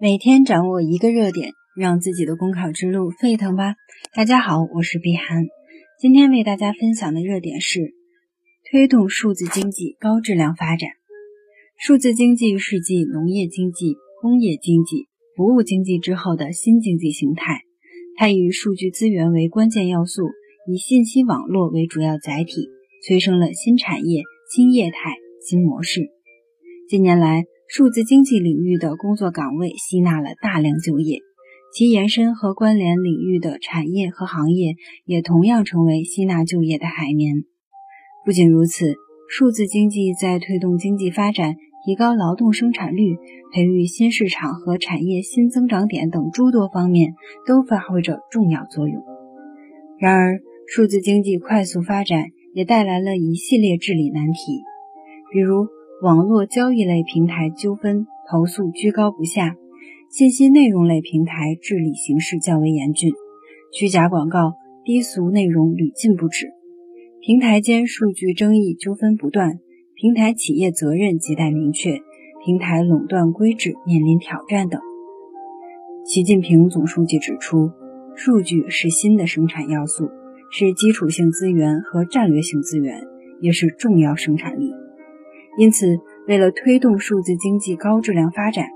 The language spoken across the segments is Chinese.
每天掌握一个热点，让自己的公考之路沸腾吧！大家好，我是碧涵，今天为大家分享的热点是推动数字经济高质量发展。数字经济是继农业经济、工业经济、服务经济之后的新经济形态，它以数据资源为关键要素，以信息网络为主要载体，催生了新产业、新业态、新模式。近年来，数字经济领域的工作岗位吸纳了大量就业，其延伸和关联领域的产业和行业也同样成为吸纳就业的海绵。不仅如此，数字经济在推动经济发展、提高劳动生产率、培育新市场和产业新增长点等诸多方面都发挥着重要作用。然而，数字经济快速发展也带来了一系列治理难题，比如。网络交易类平台纠纷投诉居高不下，信息内容类平台治理形势较为严峻，虚假广告、低俗内容屡禁不止，平台间数据争议纠纷不断，平台企业责任亟待明确，平台垄断规制面临挑战等。习近平总书记指出，数据是新的生产要素，是基础性资源和战略性资源，也是重要生产力。因此，为了推动数字经济高质量发展，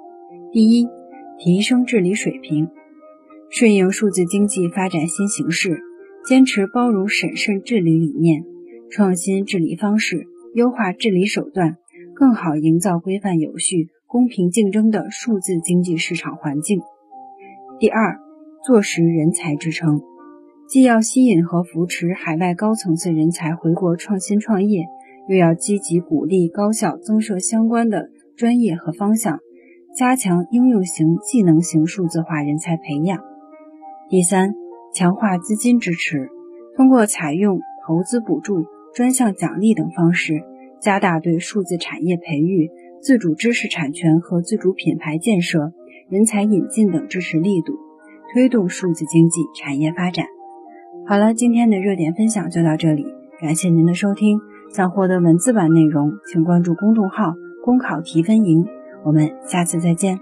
第一，提升治理水平，顺应数字经济发展新形势，坚持包容审慎治理理念，创新治理方式，优化治理手段，更好营造规范有序、公平竞争的数字经济市场环境。第二，做实人才支撑，既要吸引和扶持海外高层次人才回国创新创业。又要积极鼓励高校增设相关的专业和方向，加强应用型、技能型数字化人才培养。第三，强化资金支持，通过采用投资补助、专项奖励等方式，加大对数字产业培育、自主知识产权和自主品牌建设、人才引进等支持力度，推动数字经济产业发展。好了，今天的热点分享就到这里，感谢您的收听。想获得文字版内容，请关注公众号“公考提分营”。我们下次再见。